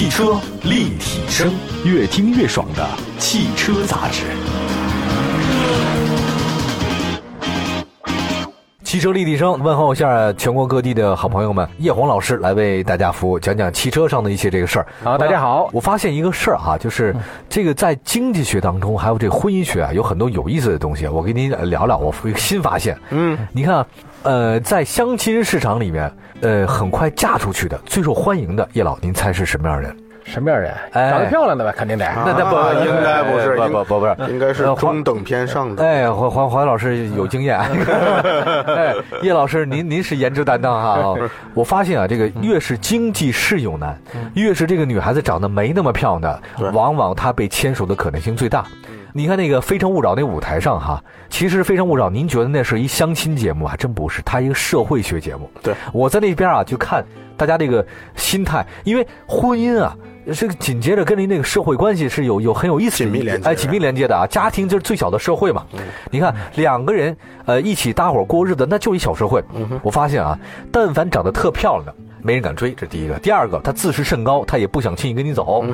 汽车立体声，越听越爽的汽车杂志。汽车立体声，问候一下全国各地的好朋友们，叶红老师来为大家服务，讲讲汽车上的一些这个事儿。好，大家好。我发现一个事儿哈，就是这个在经济学当中，还有这婚姻学啊，有很多有意思的东西。我跟您聊聊，我一个新发现。嗯，你看，呃，在相亲市场里面，呃，很快嫁出去的、最受欢迎的，叶老，您猜是什么样人？什么样人？长得漂亮的吧，肯定得。那那不应该不是，不不不不是，应该是中等偏上的。哎，黄黄黄老师有经验。哎，叶老师，您您是颜值担当哈。我发现啊，这个越是经济适用男，越是这个女孩子长得没那么漂亮的，往往她被牵手的可能性最大。你看那个《非诚勿扰》那舞台上哈，其实《非诚勿扰》，您觉得那是一相亲节目还真不是，它一个社会学节目。对，我在那边啊就看大家这个心态，因为婚姻啊。这个紧接着跟您那个社会关系是有有很有意思的紧密连接，哎，紧密连接的啊！家庭就是最小的社会嘛。你看两个人呃一起搭伙过日子，那就一小社会。我发现啊，但凡长得特漂亮的，没人敢追，这第一个。第二个，他自视甚高，他也不想轻易跟你走，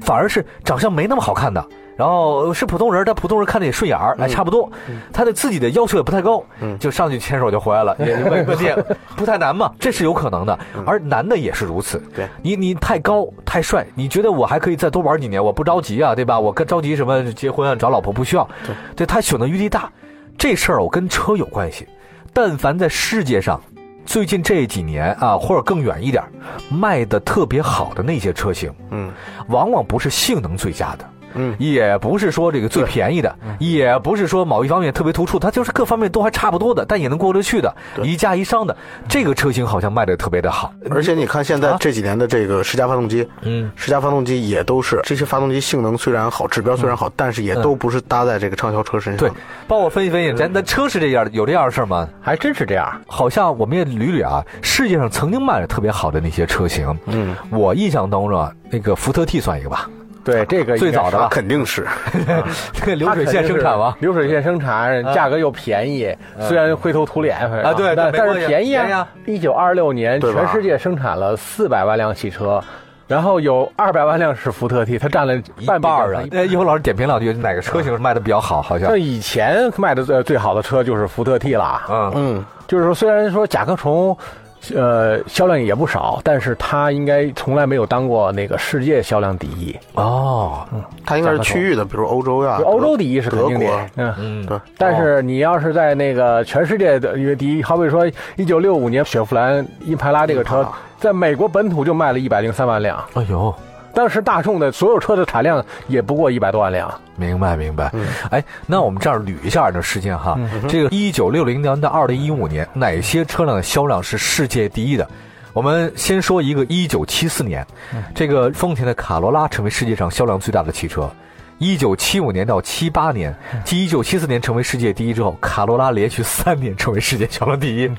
反而是长相没那么好看的。然后是普通人，但普通人看着也顺眼儿，哎，差不多。他对自己的要求也不太高，就上去牵手就回来了，也问 问题不太难嘛，这是有可能的。而男的也是如此。对，你你太高太帅，你觉得我还可以再多玩几年，我不着急啊，对吧？我跟着急什么结婚啊、找老婆不需要。对，对他选择余地大，这事儿我跟车有关系。但凡在世界上，最近这几年啊，或者更远一点，卖的特别好的那些车型，嗯，往往不是性能最佳的。嗯，也不是说这个最便宜的，也不是说某一方面特别突出，它就是各方面都还差不多的，但也能过得去的，一加一商的这个车型好像卖的特别的好。而且你看现在这几年的这个十佳发动机，嗯，十佳发动机也都是这些发动机性能虽然好，指标虽然好，但是也都不是搭在这个畅销车身上。对，帮我分析分析，咱的车是这样的，有这样的事吗？还真是这样，好像我们也捋捋啊，世界上曾经卖的特别好的那些车型，嗯，我印象当中啊，那个福特 T 算一个吧。对这个最早的肯定是，这流水线生产吗？流水线生产，价格又便宜，虽然灰头土脸啊，对，但是便宜啊。一九二六年，全世界生产了四百万辆汽车，然后有二百万辆是福特 T，它占了半半啊。那一会老师点评两句，哪个车型卖的比较好？好像以前卖的最最好的车就是福特 T 了。嗯嗯，就是说，虽然说甲壳虫。呃，销量也不少，但是它应该从来没有当过那个世界销量第一哦。嗯，它应该是区域的，比如欧洲呀，欧洲第一是肯定的。嗯嗯，对。但是你要是在那个全世界的约第一，好比说一九六五年雪佛兰英派拉这个车，在美国本土就卖了一百零三万辆。哎呦。当时大众的所有车的产量也不过一百多万辆。明白，明白。哎，那我们这儿捋一下这时间哈。这个一九六零年到二零一五年，哪些车辆的销量是世界第一的？我们先说一个一九七四年，这个丰田的卡罗拉成为世界上销量最大的汽车。一九七五年到七八年，继一九七四年成为世界第一之后，卡罗拉连续三年成为世界销量第一。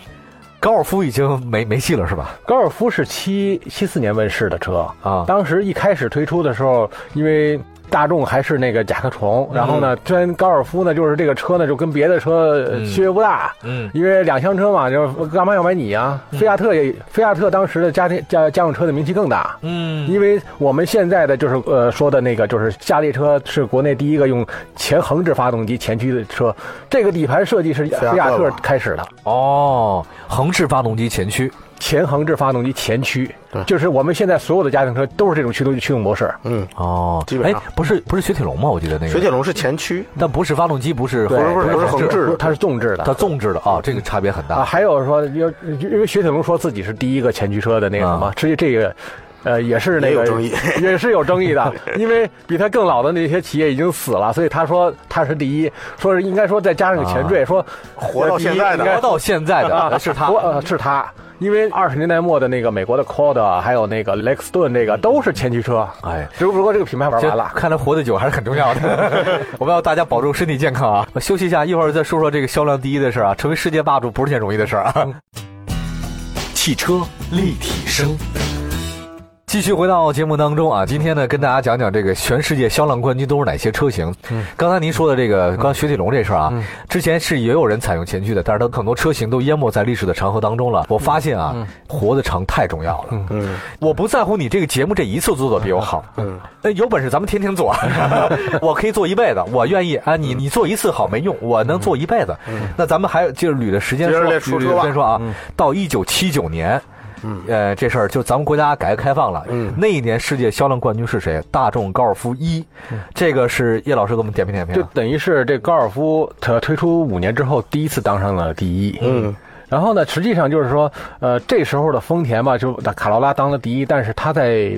高尔夫已经没没戏了，是吧？高尔夫是七七四年问世的车啊，当时一开始推出的时候，因为。大众还是那个甲壳虫，然后呢，真高尔夫呢，就是这个车呢，就跟别的车区别不大，嗯，因为两厢车嘛，就是干嘛要买你啊？菲亚特也，菲亚特当时的家庭家家用车的名气更大，嗯，因为我们现在的就是呃说的那个就是夏利车是国内第一个用前横置发动机前驱的车，这个底盘设计是菲亚特开始的，哦，横置发动机前驱。前横置发动机前驱，对，就是我们现在所有的家庭车都是这种驱动驱动模式。嗯，哦，基本上，哎，不是不是雪铁龙吗？我记得那个。雪铁龙是前驱，但不是发动机，不是，不是不是横置，它是纵置的，它纵置的啊，这个差别很大。啊，还有说，因为因为雪铁龙说自己是第一个前驱车的那个什么，实际这个，呃，也是那个有争议，也是有争议的，因为比他更老的那些企业已经死了，所以他说他是第一，说是应该说再加上个前缀，说活到现在的，活到现在的是他，是他。因为二十年代末的那个美国的 c o d 还有那个雷克斯顿，那个都是前驱车。哎，只不过这个品牌玩完了。看来活得久还是很重要的。我们要大家保重身体健康啊！休息一下，一会儿再说说这个销量第一的事儿啊。成为世界霸主不是件容易的事儿啊。汽车立体声。继续回到节目当中啊，今天呢跟大家讲讲这个全世界销量冠军都是哪些车型。嗯，刚才您说的这个刚雪铁龙这事儿啊，之前是也有人采用前驱的，但是它很多车型都淹没在历史的长河当中了。我发现啊，活得长太重要了。嗯，我不在乎你这个节目这一次做的比我好。嗯，那有本事咱们天天做，我可以做一辈子，我愿意啊。你你做一次好没用，我能做一辈子。那咱们还就是捋的时间说，捋着说啊，到一九七九年。嗯，呃，这事儿就咱们国家改革开放了。嗯，那一年世界销量冠军是谁？大众高尔夫一，这个是叶老师给我们点评点评。就等于是这高尔夫它推出五年之后第一次当上了第一。嗯，然后呢，实际上就是说，呃，这时候的丰田吧，就卡罗拉当了第一，但是它在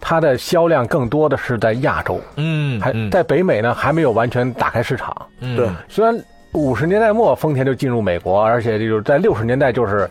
它的销量更多的是在亚洲。嗯，还在北美呢，还没有完全打开市场。对，虽然五十年代末丰田就进入美国，而且就是在六十年代就是。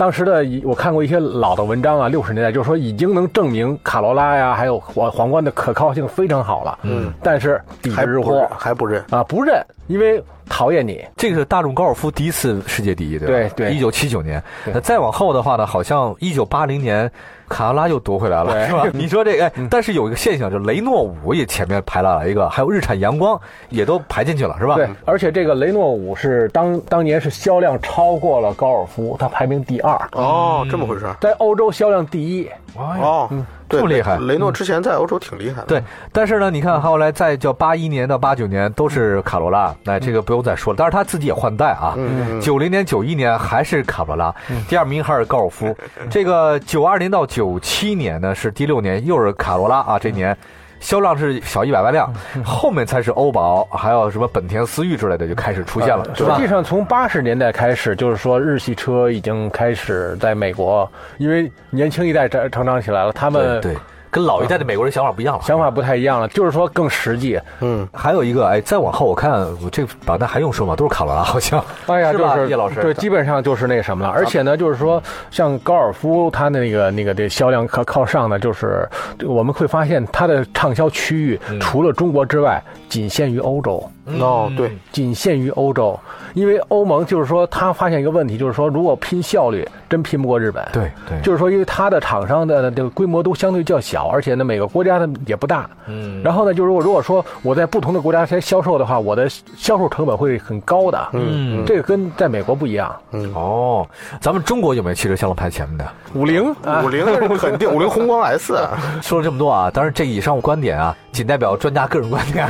当时的我看过一些老的文章啊，六十年代就是说已经能证明卡罗拉呀，还有皇皇冠的可靠性非常好了。嗯，但是抵制日货还不认啊，不认，因为讨厌你。这个是大众高尔夫第一次世界第一，对吧？对对，一九七九年。那再往后的话呢，好像一九八零年。卡罗拉又夺回来了，是吧？你说这个，但是有一个现象，就雷诺五也前面排了一个，还有日产阳光也都排进去了，是吧？对，而且这个雷诺五是当当年是销量超过了高尔夫，它排名第二。哦，这么回事，在欧洲销量第一。哦，这么厉害！雷诺之前在欧洲挺厉害的。对，但是呢，你看后来在叫八一年到八九年都是卡罗拉，那这个不用再说了。但是他自己也换代啊，九零年、九一年还是卡罗拉，第二名还是高尔夫。这个九二年到九七年呢是第六年，又是卡罗拉啊，这年。销量是小一百万辆，后面才是欧宝，还有什么本田思域之类的就开始出现了。实际上，从八十年代开始，就是说日系车已经开始在美国，因为年轻一代成成长起来了，他们对。跟老一代的美国人想法不一样了，想法不太一样了，就是说更实际。嗯，还有一个，哎，再往后我看，我这榜单还用说吗？都是卡罗拉，好像。哎呀，就是叶老师，对，基本上就是那什么了。而且呢，就是说，像高尔夫，它的那个那个这销量靠靠上呢，就是我们会发现它的畅销区域除了中国之外，仅限于欧洲。哦，对，仅限于欧洲，因为欧盟就是说，他发现一个问题，就是说，如果拼效率，真拼不过日本。对对，就是说，因为它的厂商的这个规模都相对较小，而且呢，每个国家的也不大。嗯。然后呢，就是如果如果说我在不同的国家先销售的话，我的销售成本会很高的。嗯。这个跟在美国不一样。嗯。哦，咱们中国有没有汽车销量排前面的？五菱，五菱肯定，五菱宏光 S。说了这么多啊，当然这以上观点啊，仅代表专家个人观点。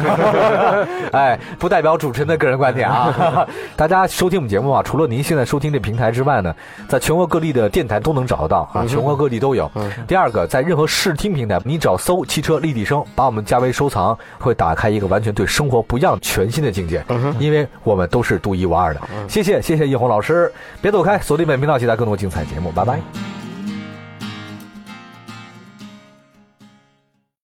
哎。不代表主持人的个人观点啊！大家收听我们节目啊，除了您现在收听这平台之外呢，在全国各地的电台都能找得到啊，全国各地都有。第二个，在任何视听平台，你只要搜“汽车立体声”，把我们加为收藏，会打开一个完全对生活不一样、全新的境界。因为我们都是独一无二的。谢谢，谢谢叶红老师，别走开，锁定本频道，期待更多精彩节目，拜拜。